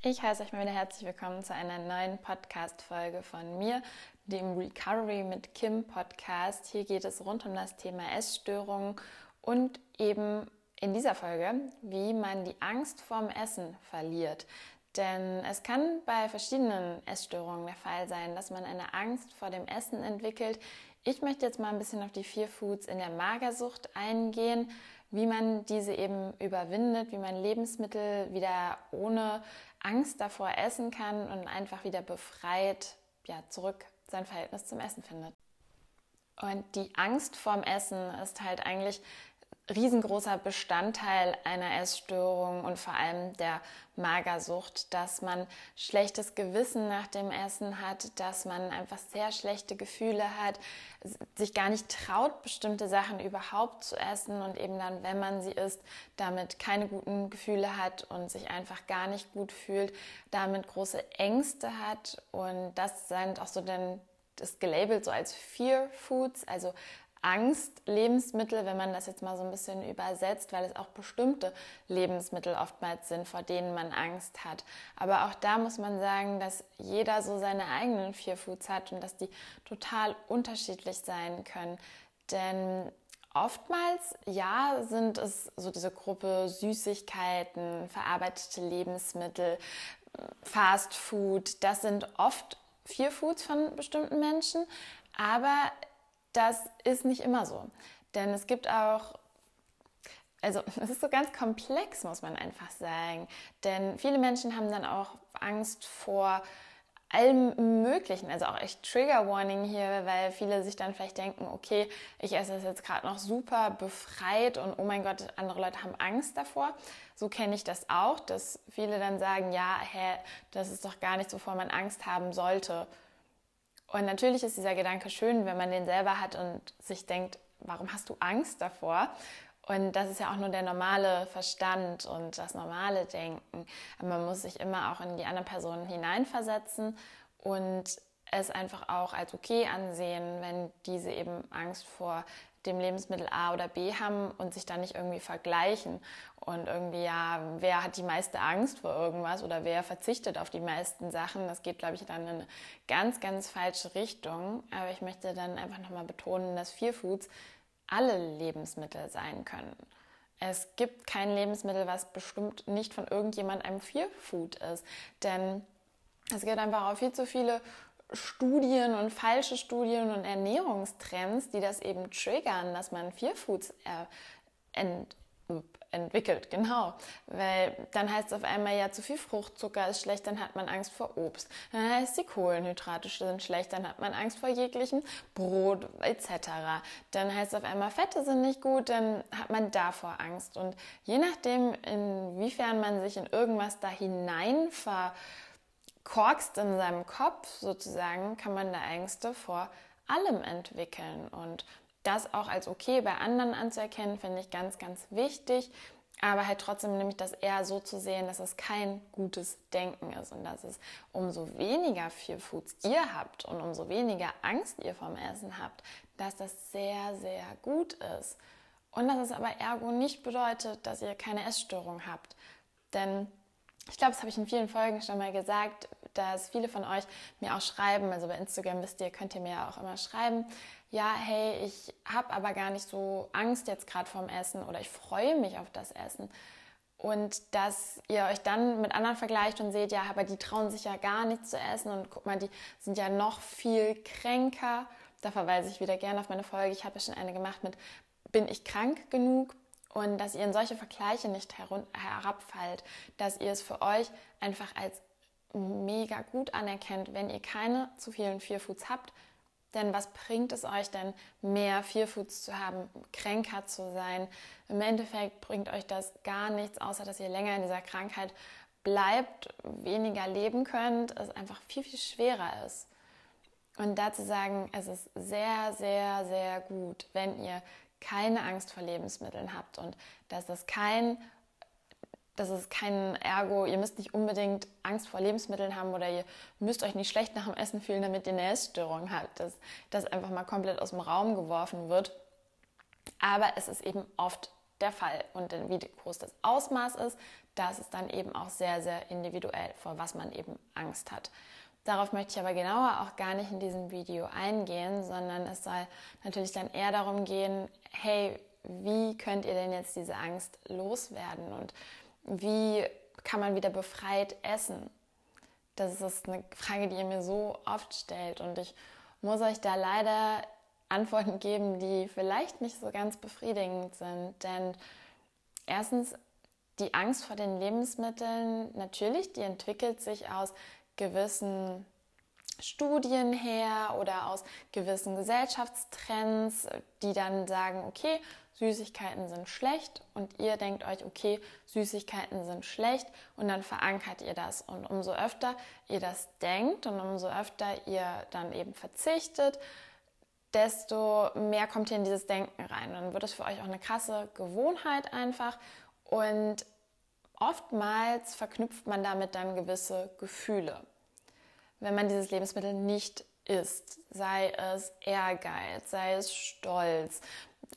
Ich heiße euch mal wieder herzlich willkommen zu einer neuen Podcast-Folge von mir, dem Recovery mit Kim Podcast. Hier geht es rund um das Thema Essstörungen und eben in dieser Folge, wie man die Angst vorm Essen verliert. Denn es kann bei verschiedenen Essstörungen der Fall sein, dass man eine Angst vor dem Essen entwickelt. Ich möchte jetzt mal ein bisschen auf die vier Foods in der Magersucht eingehen, wie man diese eben überwindet, wie man Lebensmittel wieder ohne Angst davor essen kann und einfach wieder befreit ja, zurück sein Verhältnis zum Essen findet. Und die Angst vorm Essen ist halt eigentlich riesengroßer Bestandteil einer Essstörung und vor allem der Magersucht, dass man schlechtes Gewissen nach dem Essen hat, dass man einfach sehr schlechte Gefühle hat, sich gar nicht traut, bestimmte Sachen überhaupt zu essen und eben dann, wenn man sie isst, damit keine guten Gefühle hat und sich einfach gar nicht gut fühlt, damit große Ängste hat. Und das sind auch so denn das gelabelt so als Fear Foods, also Angst Lebensmittel, wenn man das jetzt mal so ein bisschen übersetzt, weil es auch bestimmte Lebensmittel oftmals sind, vor denen man Angst hat. Aber auch da muss man sagen, dass jeder so seine eigenen Fear Foods hat und dass die total unterschiedlich sein können. Denn Oftmals, ja, sind es so diese Gruppe Süßigkeiten, verarbeitete Lebensmittel, Fast Food. Das sind oft Fear Foods von bestimmten Menschen. Aber das ist nicht immer so. Denn es gibt auch also es ist so ganz komplex, muss man einfach sagen. Denn viele Menschen haben dann auch Angst vor allem Möglichen. Also auch echt Trigger Warning hier, weil viele sich dann vielleicht denken, okay, ich esse es jetzt gerade noch super befreit und oh mein Gott, andere Leute haben Angst davor. So kenne ich das auch, dass viele dann sagen, ja, hä, das ist doch gar nicht, wovor man Angst haben sollte. Und natürlich ist dieser Gedanke schön, wenn man den selber hat und sich denkt, warum hast du Angst davor? Und das ist ja auch nur der normale Verstand und das normale Denken. Aber man muss sich immer auch in die andere Person hineinversetzen und es einfach auch als okay ansehen, wenn diese eben Angst vor dem Lebensmittel A oder B haben und sich dann nicht irgendwie vergleichen und irgendwie, ja, wer hat die meiste Angst vor irgendwas oder wer verzichtet auf die meisten Sachen. Das geht, glaube ich, dann in eine ganz, ganz falsche Richtung. Aber ich möchte dann einfach nochmal betonen, dass Fear Foods alle Lebensmittel sein können. Es gibt kein Lebensmittel, was bestimmt nicht von irgendjemand einem Fear Food ist. Denn es gibt einfach auch viel zu viele Studien und falsche Studien und Ernährungstrends, die das eben triggern, dass man Fear Foods ent entwickelt, genau. Weil dann heißt es auf einmal, ja, zu viel Fruchtzucker ist schlecht, dann hat man Angst vor Obst. Dann heißt die Kohlenhydrate sind schlecht, dann hat man Angst vor jeglichem Brot etc. Dann heißt es auf einmal, Fette sind nicht gut, dann hat man davor Angst. Und je nachdem, inwiefern man sich in irgendwas da hinein verkorkst in seinem Kopf sozusagen, kann man da Ängste vor allem entwickeln. Und das auch als okay bei anderen anzuerkennen, finde ich ganz, ganz wichtig. Aber halt trotzdem nämlich das eher so zu sehen, dass es kein gutes Denken ist und dass es umso weniger viel Foods ihr habt und umso weniger Angst ihr vom Essen habt, dass das sehr, sehr gut ist. Und dass es aber ergo nicht bedeutet, dass ihr keine Essstörung habt. Denn ich glaube, das habe ich in vielen Folgen schon mal gesagt, dass viele von euch mir auch schreiben, also bei Instagram wisst ihr, könnt ihr mir ja auch immer schreiben, ja, hey, ich habe aber gar nicht so Angst jetzt gerade vorm Essen oder ich freue mich auf das Essen. Und dass ihr euch dann mit anderen vergleicht und seht, ja, aber die trauen sich ja gar nichts zu essen und guck mal, die sind ja noch viel kränker. Da verweise ich wieder gerne auf meine Folge. Ich habe ja schon eine gemacht mit, bin ich krank genug? Und dass ihr in solche Vergleiche nicht herabfallt, dass ihr es für euch einfach als mega gut anerkennt, wenn ihr keine zu vielen Fearfoods habt, denn was bringt es euch denn, mehr Fearfoods zu haben, kränker zu sein? Im Endeffekt bringt euch das gar nichts, außer dass ihr länger in dieser Krankheit bleibt, weniger leben könnt, es einfach viel, viel schwerer ist. Und dazu sagen, es ist sehr, sehr, sehr gut, wenn ihr keine Angst vor Lebensmitteln habt und dass das kein das ist kein Ergo, ihr müsst nicht unbedingt Angst vor Lebensmitteln haben oder ihr müsst euch nicht schlecht nach dem Essen fühlen, damit ihr eine Essstörung habt, dass das einfach mal komplett aus dem Raum geworfen wird. Aber es ist eben oft der Fall. Und wie groß das Ausmaß ist, das ist dann eben auch sehr, sehr individuell, vor was man eben Angst hat. Darauf möchte ich aber genauer auch gar nicht in diesem Video eingehen, sondern es soll natürlich dann eher darum gehen, hey, wie könnt ihr denn jetzt diese Angst loswerden und wie kann man wieder befreit essen? Das ist eine Frage, die ihr mir so oft stellt und ich muss euch da leider Antworten geben, die vielleicht nicht so ganz befriedigend sind. Denn erstens, die Angst vor den Lebensmitteln, natürlich, die entwickelt sich aus gewissen Studien her oder aus gewissen Gesellschaftstrends, die dann sagen, okay, Süßigkeiten sind schlecht und ihr denkt euch, okay, Süßigkeiten sind schlecht und dann verankert ihr das. Und umso öfter ihr das denkt und umso öfter ihr dann eben verzichtet, desto mehr kommt ihr in dieses Denken rein. Dann wird es für euch auch eine krasse Gewohnheit einfach und oftmals verknüpft man damit dann gewisse Gefühle. Wenn man dieses Lebensmittel nicht isst, sei es Ehrgeiz, sei es Stolz,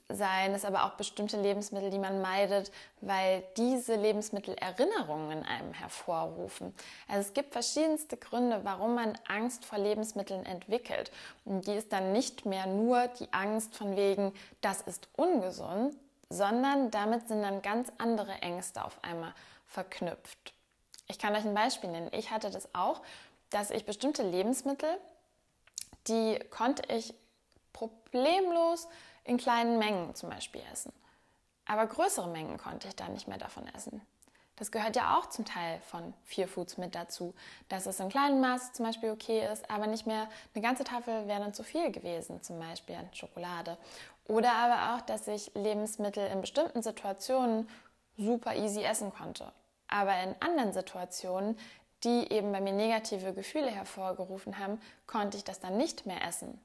seien es aber auch bestimmte Lebensmittel, die man meidet, weil diese Lebensmittel Erinnerungen in einem hervorrufen. Also es gibt verschiedenste Gründe, warum man Angst vor Lebensmitteln entwickelt. Und die ist dann nicht mehr nur die Angst von wegen, das ist ungesund, sondern damit sind dann ganz andere Ängste auf einmal verknüpft. Ich kann euch ein Beispiel nennen. Ich hatte das auch, dass ich bestimmte Lebensmittel, die konnte ich problemlos in kleinen Mengen zum Beispiel essen. Aber größere Mengen konnte ich dann nicht mehr davon essen. Das gehört ja auch zum Teil von Fear Foods mit dazu, dass es in kleinem Maß zum Beispiel okay ist, aber nicht mehr eine ganze Tafel wäre dann zu viel gewesen, zum Beispiel an Schokolade. Oder aber auch, dass ich Lebensmittel in bestimmten Situationen super easy essen konnte. Aber in anderen Situationen, die eben bei mir negative Gefühle hervorgerufen haben, konnte ich das dann nicht mehr essen.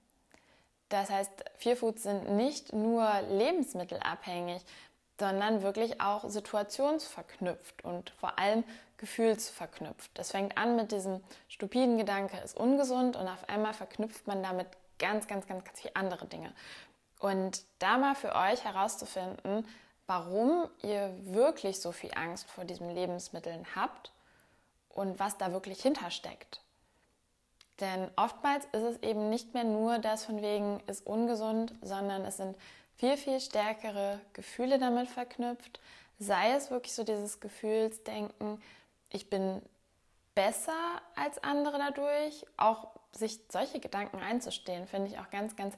Das heißt, Fear Foods sind nicht nur lebensmittelabhängig, sondern wirklich auch situationsverknüpft und vor allem gefühlsverknüpft. Das fängt an mit diesem stupiden Gedanke, ist ungesund und auf einmal verknüpft man damit ganz, ganz, ganz, ganz viele andere Dinge. Und da mal für euch herauszufinden, warum ihr wirklich so viel Angst vor diesen Lebensmitteln habt und was da wirklich hintersteckt. Denn oftmals ist es eben nicht mehr nur das von wegen ist ungesund, sondern es sind viel, viel stärkere Gefühle damit verknüpft. Sei es wirklich so dieses Gefühlsdenken, ich bin besser als andere dadurch. Auch sich solche Gedanken einzustehen, finde ich auch ganz, ganz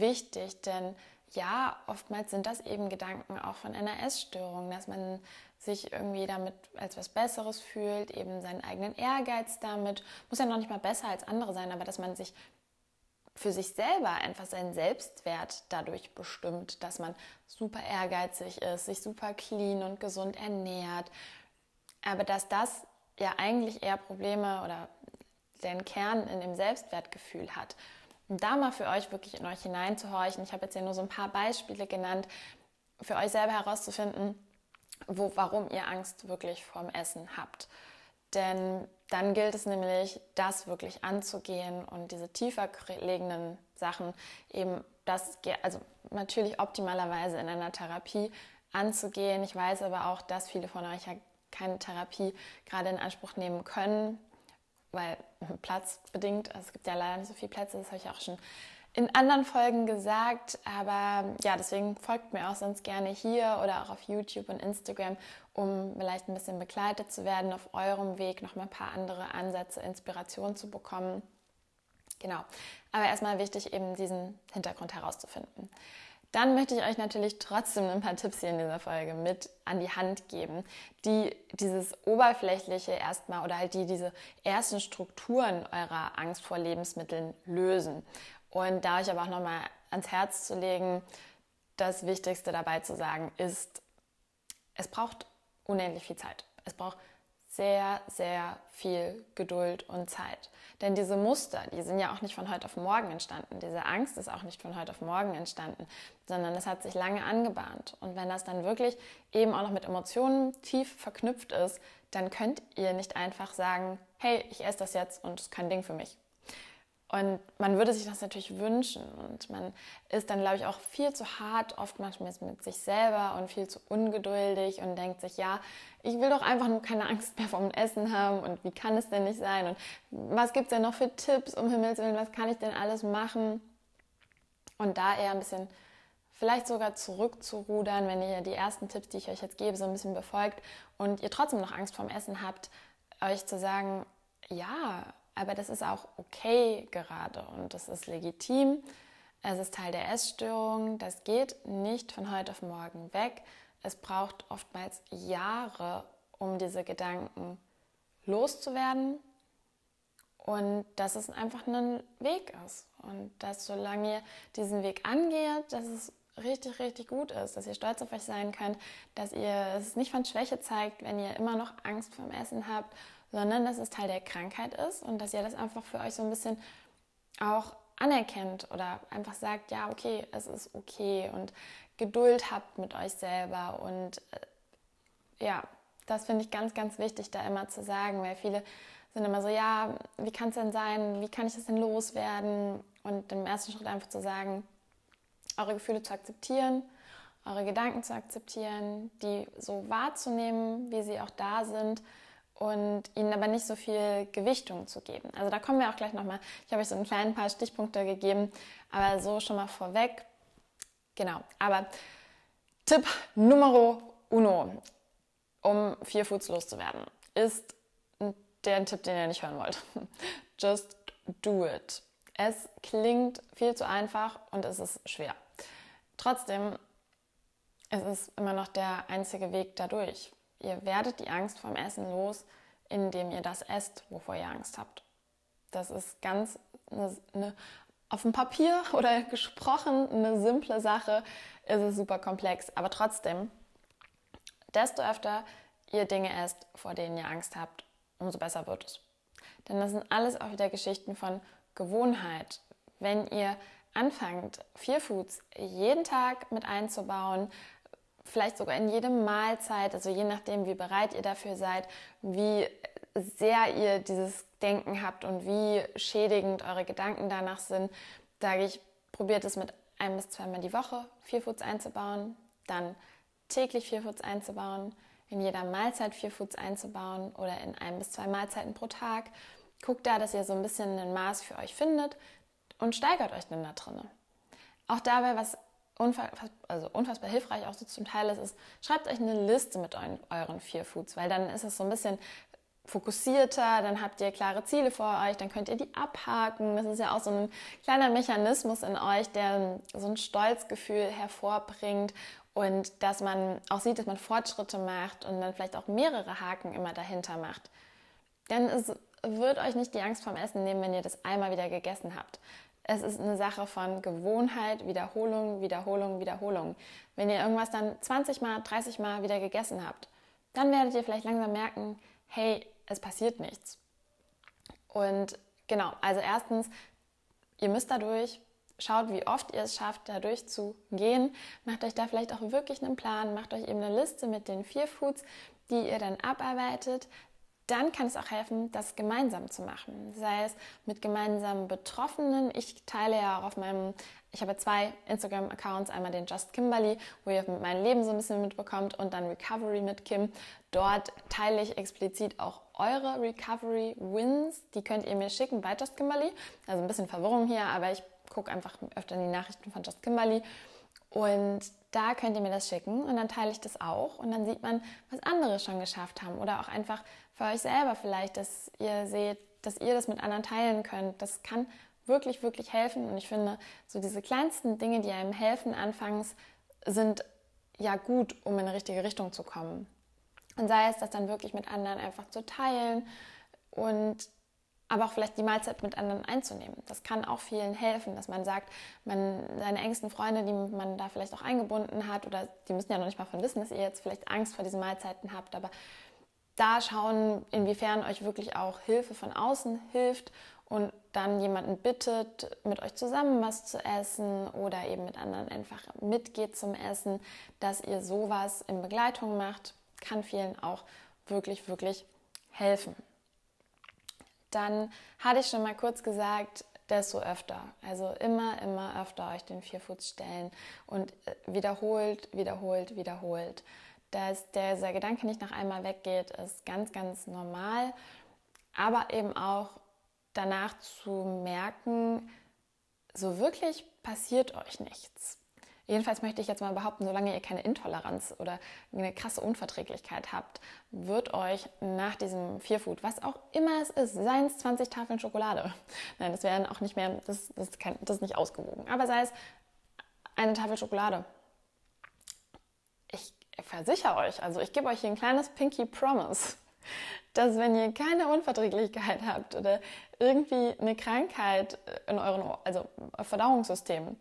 wichtig. Denn ja, oftmals sind das eben Gedanken auch von einer Essstörung, dass man sich irgendwie damit als was Besseres fühlt, eben seinen eigenen Ehrgeiz damit, muss ja noch nicht mal besser als andere sein, aber dass man sich für sich selber einfach seinen Selbstwert dadurch bestimmt, dass man super ehrgeizig ist, sich super clean und gesund ernährt. Aber dass das ja eigentlich eher Probleme oder den Kern in dem Selbstwertgefühl hat. Da mal für euch wirklich in euch hineinzuhorchen. Ich habe jetzt ja nur so ein paar Beispiele genannt, für euch selber herauszufinden, wo, warum ihr Angst wirklich vorm Essen habt. Denn dann gilt es nämlich, das wirklich anzugehen und diese tiefer liegenden Sachen eben das, also natürlich optimalerweise in einer Therapie anzugehen. Ich weiß aber auch, dass viele von euch ja keine Therapie gerade in Anspruch nehmen können, weil platzbedingt, also es gibt ja leider nicht so viele Plätze, das habe ich auch schon in anderen Folgen gesagt, aber ja, deswegen folgt mir auch sonst gerne hier oder auch auf YouTube und Instagram, um vielleicht ein bisschen begleitet zu werden auf eurem Weg, noch mal ein paar andere Ansätze, Inspiration zu bekommen. Genau. Aber erstmal wichtig, eben diesen Hintergrund herauszufinden. Dann möchte ich euch natürlich trotzdem ein paar Tipps hier in dieser Folge mit an die Hand geben, die dieses oberflächliche erstmal oder halt die diese ersten Strukturen eurer Angst vor Lebensmitteln lösen. Und da euch aber auch nochmal ans Herz zu legen, das Wichtigste dabei zu sagen ist, es braucht unendlich viel Zeit. Es braucht sehr, sehr viel Geduld und Zeit. Denn diese Muster, die sind ja auch nicht von heute auf morgen entstanden. Diese Angst ist auch nicht von heute auf morgen entstanden, sondern es hat sich lange angebahnt. Und wenn das dann wirklich eben auch noch mit Emotionen tief verknüpft ist, dann könnt ihr nicht einfach sagen, hey, ich esse das jetzt und es ist kein Ding für mich. Und man würde sich das natürlich wünschen. Und man ist dann, glaube ich, auch viel zu hart, oftmals mit sich selber und viel zu ungeduldig und denkt sich, ja, ich will doch einfach nur keine Angst mehr vom Essen haben. Und wie kann es denn nicht sein? Und was gibt es denn noch für Tipps, um Himmels Willen? Was kann ich denn alles machen? Und da eher ein bisschen, vielleicht sogar zurückzurudern, wenn ihr die ersten Tipps, die ich euch jetzt gebe, so ein bisschen befolgt und ihr trotzdem noch Angst vorm Essen habt, euch zu sagen, ja, aber das ist auch okay gerade und das ist legitim. Es ist Teil der Essstörung. Das geht nicht von heute auf morgen weg. Es braucht oftmals Jahre, um diese Gedanken loszuwerden. Und dass es einfach ein Weg ist. Und dass solange ihr diesen Weg angeht, dass es richtig, richtig gut ist, dass ihr stolz auf euch sein könnt, dass ihr es nicht von Schwäche zeigt, wenn ihr immer noch Angst vorm Essen habt sondern dass es Teil der Krankheit ist und dass ihr das einfach für euch so ein bisschen auch anerkennt oder einfach sagt, ja, okay, es ist okay und Geduld habt mit euch selber und äh, ja, das finde ich ganz, ganz wichtig, da immer zu sagen, weil viele sind immer so, ja, wie kann es denn sein, wie kann ich das denn loswerden? Und im ersten Schritt einfach zu sagen, eure Gefühle zu akzeptieren, eure Gedanken zu akzeptieren, die so wahrzunehmen, wie sie auch da sind und ihnen aber nicht so viel Gewichtung zu geben. Also da kommen wir auch gleich nochmal. Ich habe euch so ein kleinen paar Stichpunkte gegeben, aber so schon mal vorweg. Genau, aber Tipp Numero uno, um vier Foods loszuwerden, ist der Tipp, den ihr nicht hören wollt. Just do it. Es klingt viel zu einfach und es ist schwer. Trotzdem es ist immer noch der einzige Weg dadurch. Ihr werdet die Angst vom Essen los, indem ihr das esst, wovor ihr Angst habt. Das ist ganz eine, eine, auf dem Papier oder gesprochen eine simple Sache, ist es super komplex. Aber trotzdem, desto öfter ihr Dinge esst, vor denen ihr Angst habt, umso besser wird es. Denn das sind alles auch wieder Geschichten von Gewohnheit. Wenn ihr anfangt, Vier Foods jeden Tag mit einzubauen, vielleicht sogar in jede Mahlzeit, also je nachdem, wie bereit ihr dafür seid, wie sehr ihr dieses Denken habt und wie schädigend eure Gedanken danach sind, sage ich, probiert es mit ein bis zweimal die Woche vier Foods einzubauen, dann täglich vier Foods einzubauen, in jeder Mahlzeit vier Foods einzubauen oder in ein bis zwei Mahlzeiten pro Tag. Guckt da, dass ihr so ein bisschen ein Maß für euch findet und steigert euch dann da drin. Auch dabei, was unfassbar, also unfassbar hilfreich auch so zum Teil ist, ist, schreibt euch eine Liste mit euren, vier Foods, weil dann ist es so ein bisschen fokussierter, dann habt ihr klare Ziele vor euch, dann könnt ihr die abhaken. Das ist ja auch so ein kleiner Mechanismus in euch, der so ein Stolzgefühl hervorbringt und dass man auch sieht, dass man Fortschritte macht und dann vielleicht auch mehrere Haken immer dahinter macht. Denn es wird euch nicht die Angst vom Essen nehmen, wenn ihr das einmal wieder gegessen habt. Es ist eine Sache von Gewohnheit, Wiederholung, Wiederholung, Wiederholung. Wenn ihr irgendwas dann 20 Mal, 30 Mal wieder gegessen habt, dann werdet ihr vielleicht langsam merken, hey, es passiert nichts. Und genau, also erstens, ihr müsst dadurch, schaut, wie oft ihr es schafft, dadurch zu gehen. Macht euch da vielleicht auch wirklich einen Plan, macht euch eben eine Liste mit den vier Foods, die ihr dann abarbeitet dann kann es auch helfen, das gemeinsam zu machen. Sei es mit gemeinsamen Betroffenen. Ich teile ja auch auf meinem, ich habe zwei Instagram-Accounts, einmal den Just Kimberly, wo ihr mein Leben so ein bisschen mitbekommt, und dann Recovery mit Kim. Dort teile ich explizit auch eure Recovery Wins. Die könnt ihr mir schicken bei Just Kimberly. Also ein bisschen Verwirrung hier, aber ich gucke einfach öfter in die Nachrichten von Just Kimberly. Und da könnt ihr mir das schicken und dann teile ich das auch und dann sieht man, was andere schon geschafft haben oder auch einfach für euch selber vielleicht, dass ihr seht, dass ihr das mit anderen teilen könnt. Das kann wirklich, wirklich helfen und ich finde, so diese kleinsten Dinge, die einem helfen anfangs, sind ja gut, um in eine richtige Richtung zu kommen. Und sei es das dann wirklich mit anderen einfach zu teilen und aber auch vielleicht die Mahlzeit mit anderen einzunehmen. Das kann auch vielen helfen, dass man sagt, man seine engsten Freunde, die man da vielleicht auch eingebunden hat, oder die müssen ja noch nicht mal von wissen, dass ihr jetzt vielleicht Angst vor diesen Mahlzeiten habt, aber da schauen, inwiefern euch wirklich auch Hilfe von außen hilft und dann jemanden bittet, mit euch zusammen was zu essen oder eben mit anderen einfach mitgeht zum Essen, dass ihr sowas in Begleitung macht, kann vielen auch wirklich, wirklich helfen. Dann hatte ich schon mal kurz gesagt, desto öfter. Also immer, immer öfter euch den Vierfuß stellen und äh, wiederholt, wiederholt, wiederholt. Dass dieser Gedanke nicht nach einmal weggeht, ist ganz, ganz normal. Aber eben auch danach zu merken, so wirklich passiert euch nichts. Jedenfalls möchte ich jetzt mal behaupten, solange ihr keine Intoleranz oder eine krasse Unverträglichkeit habt, wird euch nach diesem Fearfood, was auch immer es ist, seien es 20 Tafeln Schokolade, nein, das wären auch nicht mehr, das, das, ist kein, das ist nicht ausgewogen, aber sei es eine Tafel Schokolade. Ich versichere euch, also ich gebe euch hier ein kleines Pinky Promise, dass wenn ihr keine Unverträglichkeit habt oder irgendwie eine Krankheit in eurem also Verdauungssystem,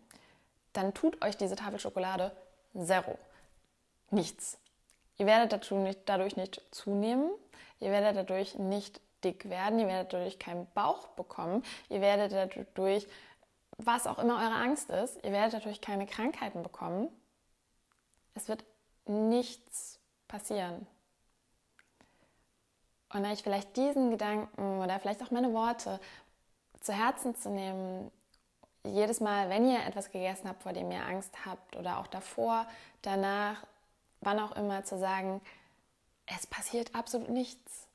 dann tut euch diese Tafel Schokolade zero. Nichts. Ihr werdet nicht, dadurch nicht zunehmen, ihr werdet dadurch nicht dick werden, ihr werdet dadurch keinen Bauch bekommen, ihr werdet dadurch, was auch immer eure Angst ist, ihr werdet dadurch keine Krankheiten bekommen. Es wird nichts passieren. Und euch vielleicht diesen Gedanken oder vielleicht auch meine Worte zu Herzen zu nehmen, jedes Mal, wenn ihr etwas gegessen habt, vor dem ihr Angst habt oder auch davor, danach, wann auch immer, zu sagen, es passiert absolut nichts.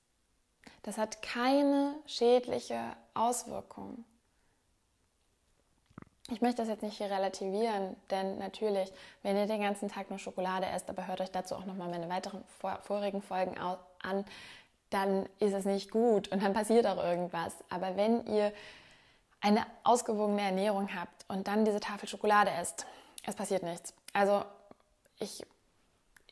Das hat keine schädliche Auswirkung. Ich möchte das jetzt nicht hier relativieren, denn natürlich, wenn ihr den ganzen Tag nur Schokolade esst, aber hört euch dazu auch nochmal meine weiteren vorigen Folgen an, dann ist es nicht gut und dann passiert auch irgendwas. Aber wenn ihr eine ausgewogene Ernährung habt und dann diese Tafel Schokolade esst, es passiert nichts. Also ich,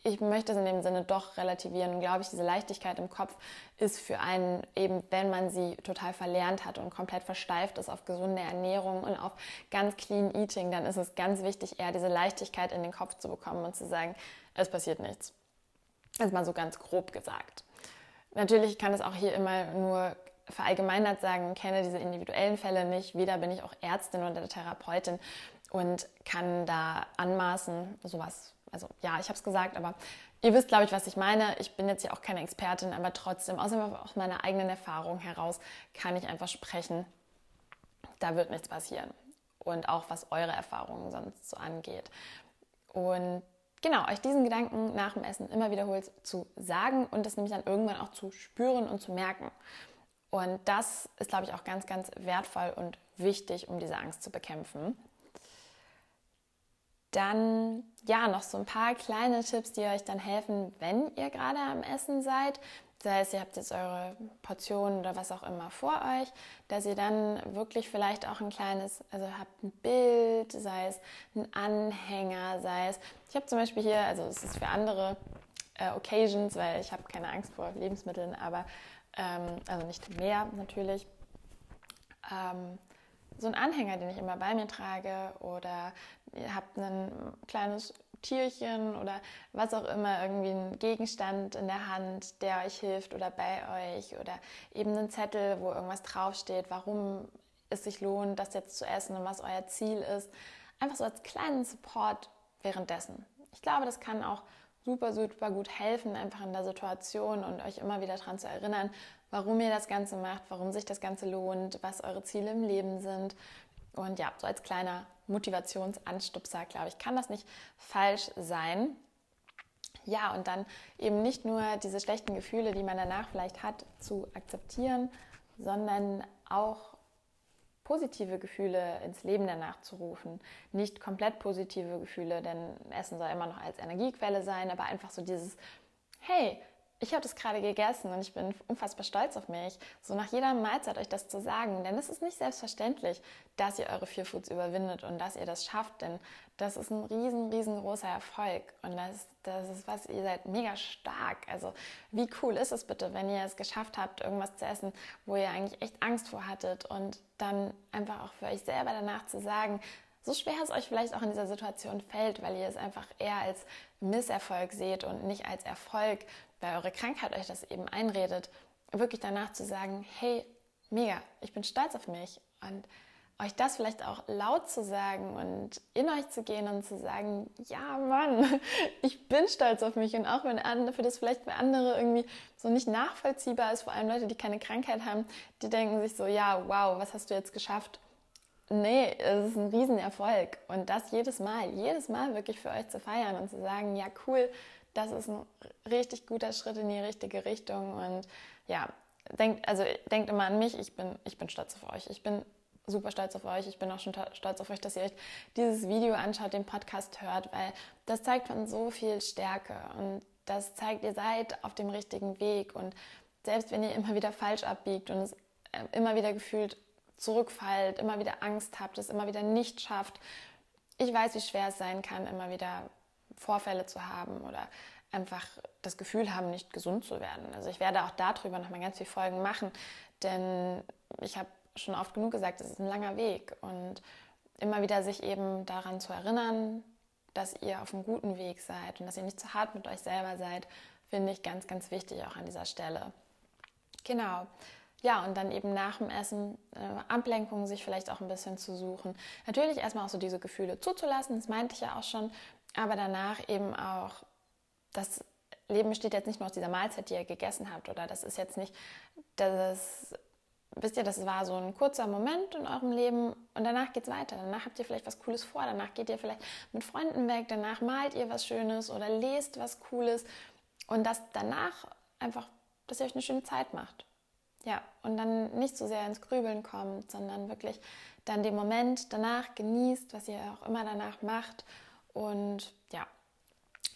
ich möchte es in dem Sinne doch relativieren und glaube ich, diese Leichtigkeit im Kopf ist für einen eben, wenn man sie total verlernt hat und komplett versteift ist auf gesunde Ernährung und auf ganz clean Eating, dann ist es ganz wichtig, eher diese Leichtigkeit in den Kopf zu bekommen und zu sagen, es passiert nichts. Das ist mal so ganz grob gesagt. Natürlich kann es auch hier immer nur verallgemeinert sagen, kenne diese individuellen Fälle nicht. Weder bin ich auch Ärztin oder Therapeutin und kann da anmaßen, sowas. Also ja, ich habe es gesagt, aber ihr wisst, glaube ich, was ich meine. Ich bin jetzt ja auch keine Expertin, aber trotzdem, außerdem aus meiner eigenen Erfahrung heraus, kann ich einfach sprechen, da wird nichts passieren. Und auch was eure Erfahrungen sonst so angeht. Und genau, euch diesen Gedanken nach dem Essen immer wiederholt zu sagen und das nämlich dann irgendwann auch zu spüren und zu merken. Und das ist, glaube ich, auch ganz, ganz wertvoll und wichtig, um diese Angst zu bekämpfen. Dann ja, noch so ein paar kleine Tipps, die euch dann helfen, wenn ihr gerade am Essen seid. Sei es, ihr habt jetzt eure Portionen oder was auch immer vor euch, dass ihr dann wirklich vielleicht auch ein kleines, also habt ein Bild, sei es ein Anhänger, sei es, ich habe zum Beispiel hier, also es ist für andere äh, Occasions, weil ich habe keine Angst vor Lebensmitteln, aber ähm, also nicht mehr natürlich, ähm, so ein Anhänger, den ich immer bei mir trage oder ihr habt ein kleines Tierchen oder was auch immer, irgendwie ein Gegenstand in der Hand, der euch hilft oder bei euch oder eben einen Zettel, wo irgendwas draufsteht, warum es sich lohnt, das jetzt zu essen und was euer Ziel ist. Einfach so als kleinen Support währenddessen. Ich glaube, das kann auch super, super gut helfen, einfach in der Situation und euch immer wieder daran zu erinnern, warum ihr das Ganze macht, warum sich das Ganze lohnt, was eure Ziele im Leben sind. Und ja, so als kleiner Motivationsanstupser, glaube ich, kann das nicht falsch sein. Ja, und dann eben nicht nur diese schlechten Gefühle, die man danach vielleicht hat, zu akzeptieren, sondern auch positive Gefühle ins Leben danach zu rufen. Nicht komplett positive Gefühle, denn Essen soll immer noch als Energiequelle sein, aber einfach so dieses, hey, ich habe das gerade gegessen und ich bin unfassbar stolz auf mich, so nach jeder Mahlzeit euch das zu sagen. Denn es ist nicht selbstverständlich, dass ihr eure Fear Foods überwindet und dass ihr das schafft. Denn das ist ein riesen, riesengroßer Erfolg. Und das, das ist was, ihr seid mega stark. Also wie cool ist es bitte, wenn ihr es geschafft habt, irgendwas zu essen, wo ihr eigentlich echt Angst vor hattet und dann einfach auch für euch selber danach zu sagen, so schwer es euch vielleicht auch in dieser Situation fällt, weil ihr es einfach eher als Misserfolg seht und nicht als Erfolg, weil eure Krankheit euch das eben einredet, wirklich danach zu sagen, hey, mega, ich bin stolz auf mich und euch das vielleicht auch laut zu sagen und in euch zu gehen und zu sagen, ja Mann, ich bin stolz auf mich und auch wenn für das vielleicht für andere irgendwie so nicht nachvollziehbar ist, vor allem Leute, die keine Krankheit haben, die denken sich so, ja, wow, was hast du jetzt geschafft? nee, es ist ein Riesenerfolg. Und das jedes Mal, jedes Mal wirklich für euch zu feiern und zu sagen, ja cool, das ist ein richtig guter Schritt in die richtige Richtung. Und ja, denkt, also denkt immer an mich, ich bin, ich bin stolz auf euch. Ich bin super stolz auf euch. Ich bin auch schon stolz auf euch, dass ihr euch dieses Video anschaut, den Podcast hört, weil das zeigt von so viel Stärke und das zeigt, ihr seid auf dem richtigen Weg und selbst wenn ihr immer wieder falsch abbiegt und es äh, immer wieder gefühlt zurückfallt, immer wieder Angst habt, es immer wieder nicht schafft, ich weiß, wie schwer es sein kann, immer wieder Vorfälle zu haben oder einfach das Gefühl haben, nicht gesund zu werden. Also ich werde auch darüber nochmal ganz viele Folgen machen, denn ich habe schon oft genug gesagt, es ist ein langer Weg und immer wieder sich eben daran zu erinnern, dass ihr auf einem guten Weg seid und dass ihr nicht zu hart mit euch selber seid, finde ich ganz, ganz wichtig auch an dieser Stelle. Genau. Ja, und dann eben nach dem Essen äh, Ablenkungen sich vielleicht auch ein bisschen zu suchen. Natürlich erstmal auch so diese Gefühle zuzulassen, das meinte ich ja auch schon, aber danach eben auch, das Leben besteht jetzt nicht nur aus dieser Mahlzeit, die ihr gegessen habt, oder das ist jetzt nicht, das wisst ihr, das war so ein kurzer Moment in eurem Leben und danach geht es weiter. Danach habt ihr vielleicht was Cooles vor, danach geht ihr vielleicht mit Freunden weg, danach malt ihr was Schönes oder lest was Cooles und das danach einfach, dass ihr euch eine schöne Zeit macht. Ja, und dann nicht so sehr ins Grübeln kommt, sondern wirklich dann den Moment danach genießt, was ihr auch immer danach macht und ja,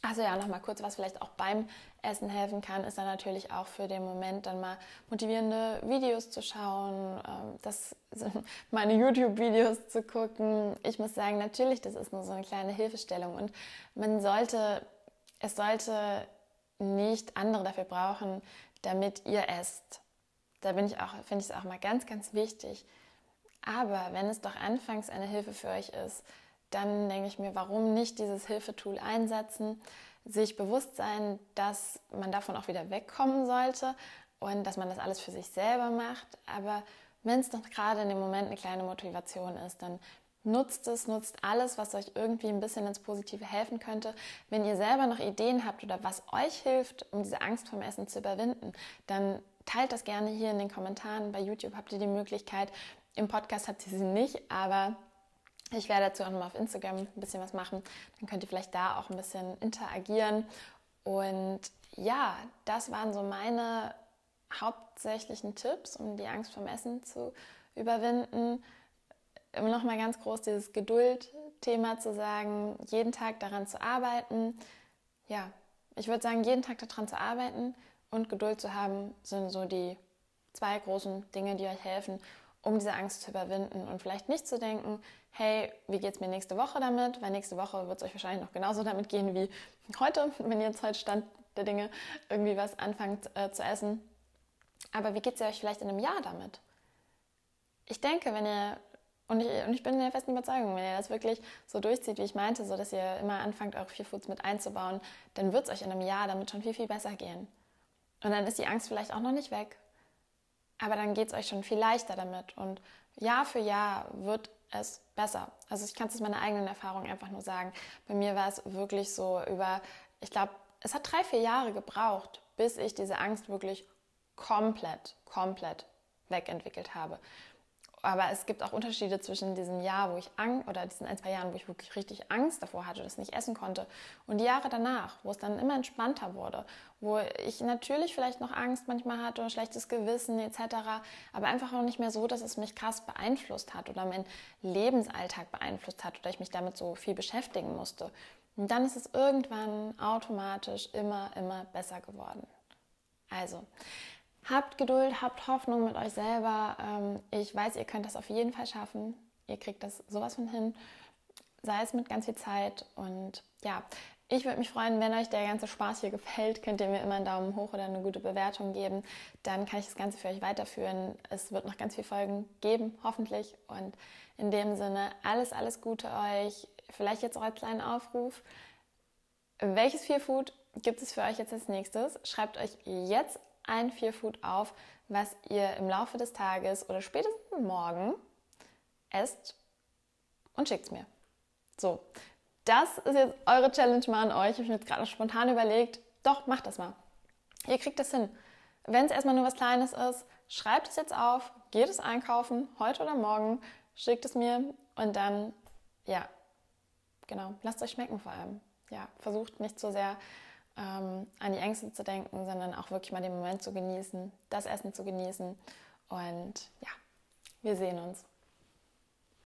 also ja, nochmal kurz, was vielleicht auch beim Essen helfen kann, ist dann natürlich auch für den Moment dann mal motivierende Videos zu schauen, ähm, das, meine YouTube-Videos zu gucken. Ich muss sagen, natürlich, das ist nur so eine kleine Hilfestellung und man sollte, es sollte nicht andere dafür brauchen, damit ihr esst. Da bin ich auch, finde ich es auch mal ganz, ganz wichtig. Aber wenn es doch anfangs eine Hilfe für euch ist, dann denke ich mir, warum nicht dieses Hilfetool einsetzen, sich bewusst sein, dass man davon auch wieder wegkommen sollte und dass man das alles für sich selber macht. Aber wenn es doch gerade in dem Moment eine kleine Motivation ist, dann nutzt es, nutzt alles, was euch irgendwie ein bisschen ins Positive helfen könnte. Wenn ihr selber noch Ideen habt oder was euch hilft, um diese Angst vom Essen zu überwinden, dann teilt das gerne hier in den Kommentaren. Bei YouTube habt ihr die Möglichkeit. Im Podcast habt ihr sie nicht, aber ich werde dazu auch nochmal auf Instagram ein bisschen was machen. Dann könnt ihr vielleicht da auch ein bisschen interagieren. Und ja, das waren so meine hauptsächlichen Tipps, um die Angst vom Essen zu überwinden. Immer noch mal ganz groß dieses Geduld-Thema zu sagen, jeden Tag daran zu arbeiten. Ja, ich würde sagen, jeden Tag daran zu arbeiten und Geduld zu haben, sind so die zwei großen Dinge, die euch helfen, um diese Angst zu überwinden und vielleicht nicht zu denken, hey, wie geht es mir nächste Woche damit? Weil nächste Woche wird es euch wahrscheinlich noch genauso damit gehen wie heute, wenn ihr jetzt heute Stand der Dinge irgendwie was anfangt äh, zu essen. Aber wie geht es euch vielleicht in einem Jahr damit? Ich denke, wenn ihr, und ich, und ich bin der festen Überzeugung, wenn ihr das wirklich so durchzieht, wie ich meinte, so dass ihr immer anfangt, eure Vier Foods mit einzubauen, dann wird es euch in einem Jahr damit schon viel, viel besser gehen. Und dann ist die Angst vielleicht auch noch nicht weg. Aber dann geht es euch schon viel leichter damit. Und Jahr für Jahr wird es besser. Also ich kann es aus meiner eigenen Erfahrung einfach nur sagen. Bei mir war es wirklich so über, ich glaube, es hat drei, vier Jahre gebraucht, bis ich diese Angst wirklich komplett, komplett wegentwickelt habe. Aber es gibt auch Unterschiede zwischen diesem Jahr, wo ich Angst, oder diesen ein, zwei Jahren, wo ich wirklich richtig Angst davor hatte, das nicht essen konnte, und die Jahre danach, wo es dann immer entspannter wurde, wo ich natürlich vielleicht noch Angst manchmal hatte, schlechtes Gewissen etc., aber einfach auch nicht mehr so, dass es mich krass beeinflusst hat oder meinen Lebensalltag beeinflusst hat oder ich mich damit so viel beschäftigen musste. Und dann ist es irgendwann automatisch immer, immer besser geworden. Also, Habt Geduld, habt Hoffnung mit euch selber. Ähm, ich weiß, ihr könnt das auf jeden Fall schaffen. Ihr kriegt das sowas von hin. Sei es mit ganz viel Zeit. Und ja, ich würde mich freuen, wenn euch der ganze Spaß hier gefällt, könnt ihr mir immer einen Daumen hoch oder eine gute Bewertung geben. Dann kann ich das Ganze für euch weiterführen. Es wird noch ganz viele Folgen geben, hoffentlich. Und in dem Sinne, alles, alles Gute euch. Vielleicht jetzt auch als kleinen Aufruf. Welches Fear Food gibt es für euch jetzt als nächstes? Schreibt euch jetzt ein Fear Food auf, was ihr im Laufe des Tages oder spätestens morgen esst und schickt es mir. So, das ist jetzt eure Challenge mal an euch. Ich habe mir jetzt gerade spontan überlegt, doch, macht das mal. Ihr kriegt das hin. Wenn es erstmal nur was Kleines ist, schreibt es jetzt auf, geht es einkaufen, heute oder morgen, schickt es mir und dann, ja, genau, lasst euch schmecken vor allem. Ja, versucht nicht so sehr ähm, an die Ängste zu denken, sondern auch wirklich mal den Moment zu genießen, das Essen zu genießen. Und ja, wir sehen uns.